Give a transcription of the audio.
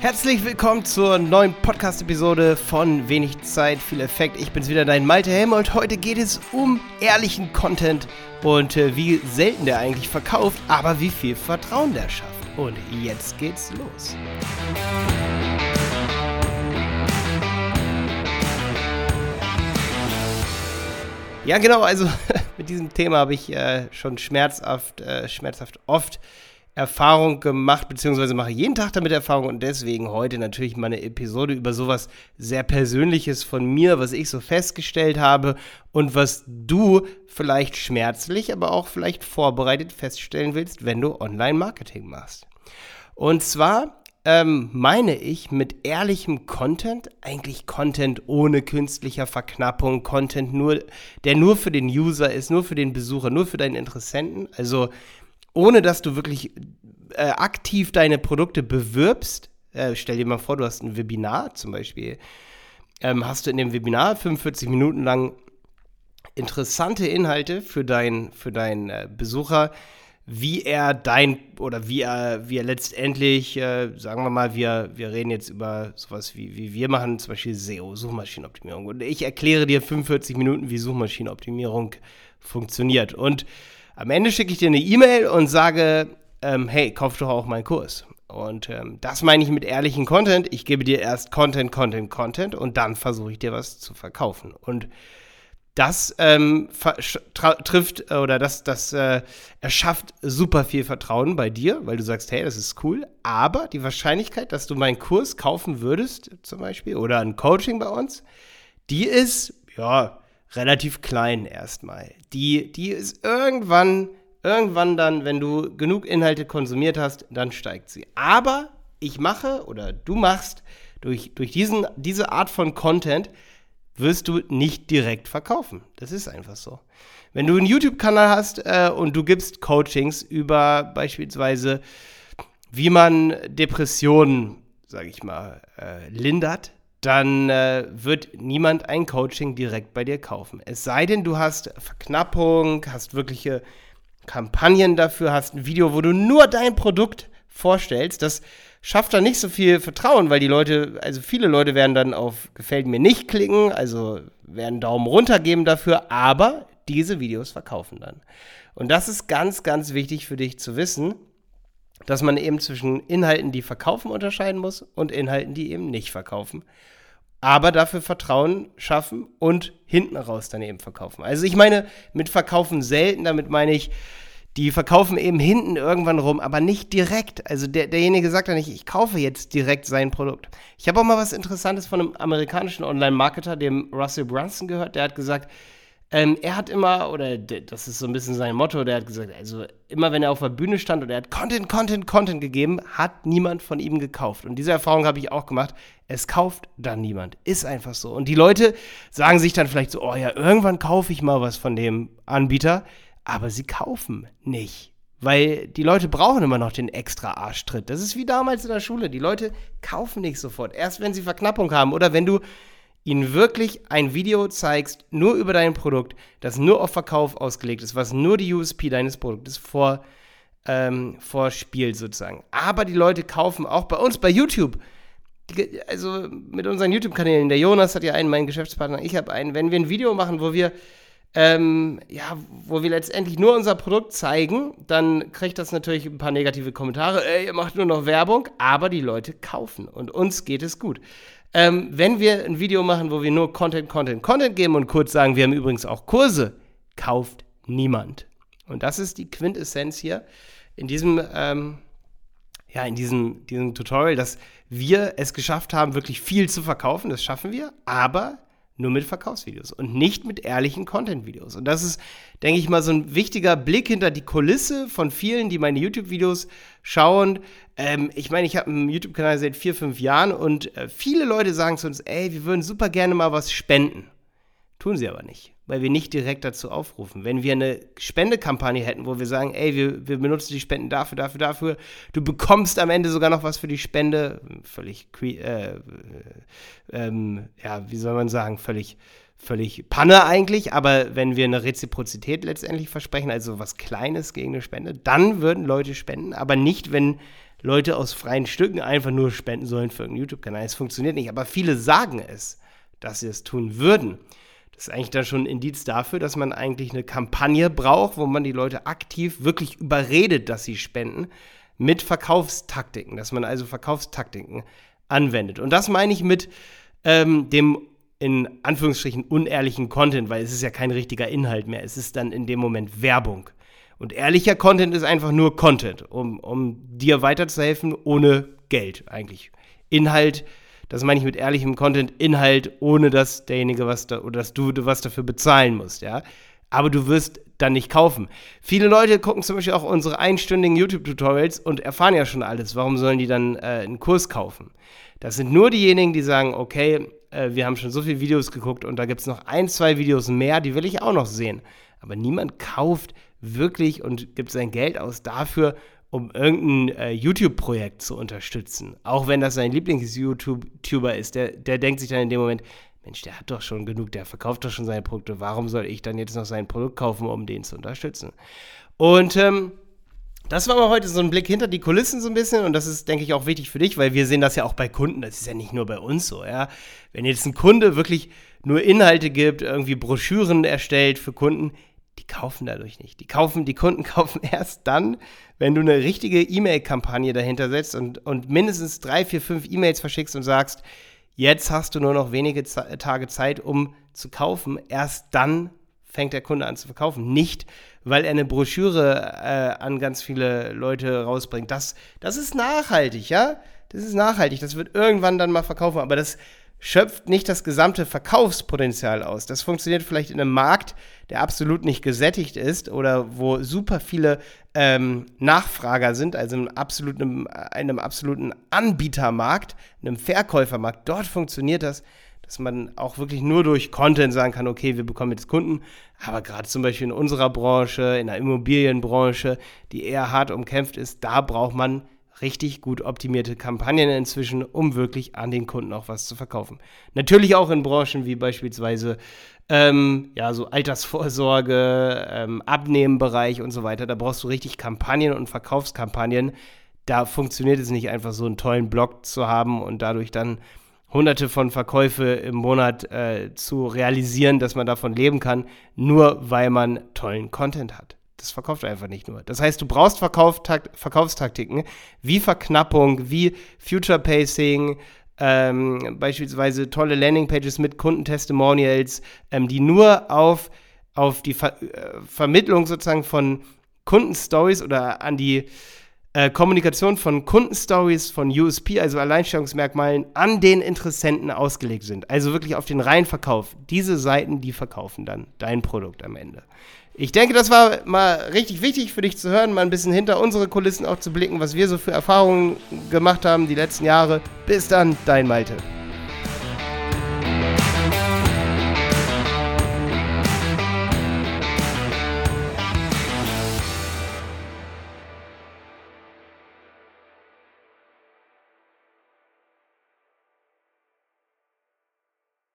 Herzlich willkommen zur neuen Podcast-Episode von Wenig Zeit, viel Effekt. Ich bin's wieder, dein Malte Helmold. Heute geht es um ehrlichen Content und äh, wie selten der eigentlich verkauft, aber wie viel Vertrauen der schafft. Und jetzt geht's los. Ja, genau, also mit diesem Thema habe ich äh, schon schmerzhaft, äh, schmerzhaft oft Erfahrung gemacht, beziehungsweise mache jeden Tag damit Erfahrung und deswegen heute natürlich meine Episode über sowas sehr Persönliches von mir, was ich so festgestellt habe und was du vielleicht schmerzlich, aber auch vielleicht vorbereitet feststellen willst, wenn du Online-Marketing machst. Und zwar ähm, meine ich mit ehrlichem Content, eigentlich Content ohne künstlicher Verknappung, Content nur, der nur für den User ist, nur für den Besucher, nur für deinen Interessenten, also ohne dass du wirklich äh, aktiv deine Produkte bewirbst. Äh, stell dir mal vor, du hast ein Webinar zum Beispiel. Ähm, hast du in dem Webinar 45 Minuten lang interessante Inhalte für, dein, für deinen äh, Besucher, wie er dein oder wie er, wie er letztendlich, äh, sagen wir mal, wir, wir reden jetzt über sowas wie, wie wir machen, zum Beispiel SEO, Suchmaschinenoptimierung. Und ich erkläre dir 45 Minuten, wie Suchmaschinenoptimierung funktioniert. Und am Ende schicke ich dir eine E-Mail und sage, ähm, hey, kauf doch auch meinen Kurs. Und ähm, das meine ich mit ehrlichen Content. Ich gebe dir erst Content, Content, Content und dann versuche ich dir was zu verkaufen. Und das ähm, trifft oder das, das äh, erschafft super viel Vertrauen bei dir, weil du sagst, hey, das ist cool. Aber die Wahrscheinlichkeit, dass du meinen Kurs kaufen würdest, zum Beispiel, oder ein Coaching bei uns, die ist, ja, relativ klein erstmal. Die, die ist irgendwann, irgendwann dann, wenn du genug Inhalte konsumiert hast, dann steigt sie. Aber ich mache oder du machst durch, durch diesen, diese Art von Content wirst du nicht direkt verkaufen. Das ist einfach so. Wenn du einen YouTube-Kanal hast äh, und du gibst Coachings über beispielsweise, wie man Depressionen, sage ich mal, äh, lindert, dann äh, wird niemand ein Coaching direkt bei dir kaufen. Es sei denn, du hast Verknappung, hast wirkliche Kampagnen dafür, hast ein Video, wo du nur dein Produkt vorstellst. Das schafft dann nicht so viel Vertrauen, weil die Leute, also viele Leute werden dann auf Gefällt mir nicht klicken, also werden Daumen runter geben dafür, aber diese Videos verkaufen dann. Und das ist ganz, ganz wichtig für dich zu wissen dass man eben zwischen Inhalten, die verkaufen, unterscheiden muss und Inhalten, die eben nicht verkaufen. Aber dafür Vertrauen schaffen und hinten raus dann eben verkaufen. Also ich meine mit verkaufen selten, damit meine ich, die verkaufen eben hinten irgendwann rum, aber nicht direkt. Also der, derjenige sagt ja nicht, ich kaufe jetzt direkt sein Produkt. Ich habe auch mal was Interessantes von einem amerikanischen Online-Marketer, dem Russell Brunson, gehört. Der hat gesagt, ähm, er hat immer, oder das ist so ein bisschen sein Motto, der hat gesagt, also immer wenn er auf der Bühne stand und er hat Content, Content, Content gegeben, hat niemand von ihm gekauft. Und diese Erfahrung habe ich auch gemacht. Es kauft dann niemand. Ist einfach so. Und die Leute sagen sich dann vielleicht so, oh ja, irgendwann kaufe ich mal was von dem Anbieter, aber sie kaufen nicht. Weil die Leute brauchen immer noch den extra Arschtritt. Das ist wie damals in der Schule. Die Leute kaufen nicht sofort. Erst wenn sie Verknappung haben oder wenn du ihnen wirklich ein Video zeigst, nur über dein Produkt, das nur auf Verkauf ausgelegt ist, was nur die USP deines Produktes vor, ähm, vorspielt sozusagen. Aber die Leute kaufen auch bei uns bei YouTube. Also mit unseren YouTube-Kanälen. Der Jonas hat ja einen, mein Geschäftspartner, ich habe einen. Wenn wir ein Video machen, wo wir ähm, ja, wo wir letztendlich nur unser Produkt zeigen, dann kriegt das natürlich ein paar negative Kommentare. Ey, ihr macht nur noch Werbung, aber die Leute kaufen und uns geht es gut. Ähm, wenn wir ein Video machen, wo wir nur Content, Content, Content geben und kurz sagen, wir haben übrigens auch Kurse, kauft niemand. Und das ist die Quintessenz hier in diesem, ähm, ja, in diesem, diesem Tutorial, dass wir es geschafft haben, wirklich viel zu verkaufen. Das schaffen wir, aber nur mit Verkaufsvideos und nicht mit ehrlichen Content-Videos. Und das ist, denke ich mal, so ein wichtiger Blick hinter die Kulisse von vielen, die meine YouTube-Videos schauen. Ähm, ich meine, ich habe einen YouTube-Kanal seit vier, fünf Jahren und äh, viele Leute sagen zu uns, ey, wir würden super gerne mal was spenden. Tun sie aber nicht, weil wir nicht direkt dazu aufrufen. Wenn wir eine Spendekampagne hätten, wo wir sagen, ey, wir, wir benutzen die Spenden dafür, dafür, dafür, du bekommst am Ende sogar noch was für die Spende, völlig, äh, äh, ähm, ja, wie soll man sagen, völlig, völlig Panne eigentlich, aber wenn wir eine Reziprozität letztendlich versprechen, also was Kleines gegen eine Spende, dann würden Leute spenden, aber nicht, wenn Leute aus freien Stücken einfach nur spenden sollen für irgendeinen YouTube-Kanal. Es funktioniert nicht, aber viele sagen es, dass sie es tun würden. Das ist eigentlich dann schon ein Indiz dafür, dass man eigentlich eine Kampagne braucht, wo man die Leute aktiv wirklich überredet, dass sie spenden, mit Verkaufstaktiken, dass man also Verkaufstaktiken anwendet. Und das meine ich mit ähm, dem in Anführungsstrichen unehrlichen Content, weil es ist ja kein richtiger Inhalt mehr. Es ist dann in dem Moment Werbung. Und ehrlicher Content ist einfach nur Content, um, um dir weiterzuhelfen ohne Geld eigentlich. Inhalt das meine ich mit ehrlichem Content, Inhalt, ohne dass derjenige was da, oder dass du was dafür bezahlen musst, ja. Aber du wirst dann nicht kaufen. Viele Leute gucken zum Beispiel auch unsere einstündigen YouTube-Tutorials und erfahren ja schon alles. Warum sollen die dann äh, einen Kurs kaufen? Das sind nur diejenigen, die sagen, okay, äh, wir haben schon so viele Videos geguckt und da gibt es noch ein, zwei Videos mehr, die will ich auch noch sehen. Aber niemand kauft wirklich und gibt sein Geld aus dafür, um irgendein äh, YouTube-Projekt zu unterstützen. Auch wenn das sein Lieblings-YouTuber ist, der, der denkt sich dann in dem Moment, Mensch, der hat doch schon genug, der verkauft doch schon seine Produkte, warum soll ich dann jetzt noch sein Produkt kaufen, um den zu unterstützen? Und ähm, das war aber heute so ein Blick hinter die Kulissen so ein bisschen und das ist, denke ich, auch wichtig für dich, weil wir sehen das ja auch bei Kunden, das ist ja nicht nur bei uns so, ja. Wenn jetzt ein Kunde wirklich nur Inhalte gibt, irgendwie Broschüren erstellt für Kunden, die kaufen dadurch nicht. Die kaufen, die Kunden kaufen erst dann, wenn du eine richtige E-Mail-Kampagne dahinter setzt und, und mindestens drei, vier, fünf E-Mails verschickst und sagst, jetzt hast du nur noch wenige Z Tage Zeit, um zu kaufen. Erst dann fängt der Kunde an zu verkaufen. Nicht, weil er eine Broschüre äh, an ganz viele Leute rausbringt. Das, das ist nachhaltig, ja? Das ist nachhaltig. Das wird irgendwann dann mal verkaufen. Aber das schöpft nicht das gesamte Verkaufspotenzial aus. Das funktioniert vielleicht in einem Markt, der absolut nicht gesättigt ist oder wo super viele ähm, Nachfrager sind, also in absoluten, einem absoluten Anbietermarkt, einem Verkäufermarkt. Dort funktioniert das, dass man auch wirklich nur durch Content sagen kann, okay, wir bekommen jetzt Kunden. Aber gerade zum Beispiel in unserer Branche, in der Immobilienbranche, die eher hart umkämpft ist, da braucht man richtig gut optimierte Kampagnen inzwischen, um wirklich an den Kunden auch was zu verkaufen. Natürlich auch in Branchen wie beispielsweise ähm, ja, so Altersvorsorge, ähm, Abnehmenbereich und so weiter. Da brauchst du richtig Kampagnen und Verkaufskampagnen. Da funktioniert es nicht einfach so einen tollen Blog zu haben und dadurch dann hunderte von Verkäufe im Monat äh, zu realisieren, dass man davon leben kann, nur weil man tollen Content hat das verkauft einfach nicht nur. Das heißt, du brauchst Verkaufstaktiken wie Verknappung, wie Future Pacing, ähm, beispielsweise tolle Landingpages mit Kundentestimonials, ähm, die nur auf, auf die Ver äh, Vermittlung sozusagen von Kundenstories oder an die äh, Kommunikation von Kundenstories, von USP, also Alleinstellungsmerkmalen, an den Interessenten ausgelegt sind. Also wirklich auf den reinen Verkauf. Diese Seiten, die verkaufen dann dein Produkt am Ende. Ich denke, das war mal richtig wichtig für dich zu hören, mal ein bisschen hinter unsere Kulissen auch zu blicken, was wir so für Erfahrungen gemacht haben die letzten Jahre. Bis dann, dein Malte.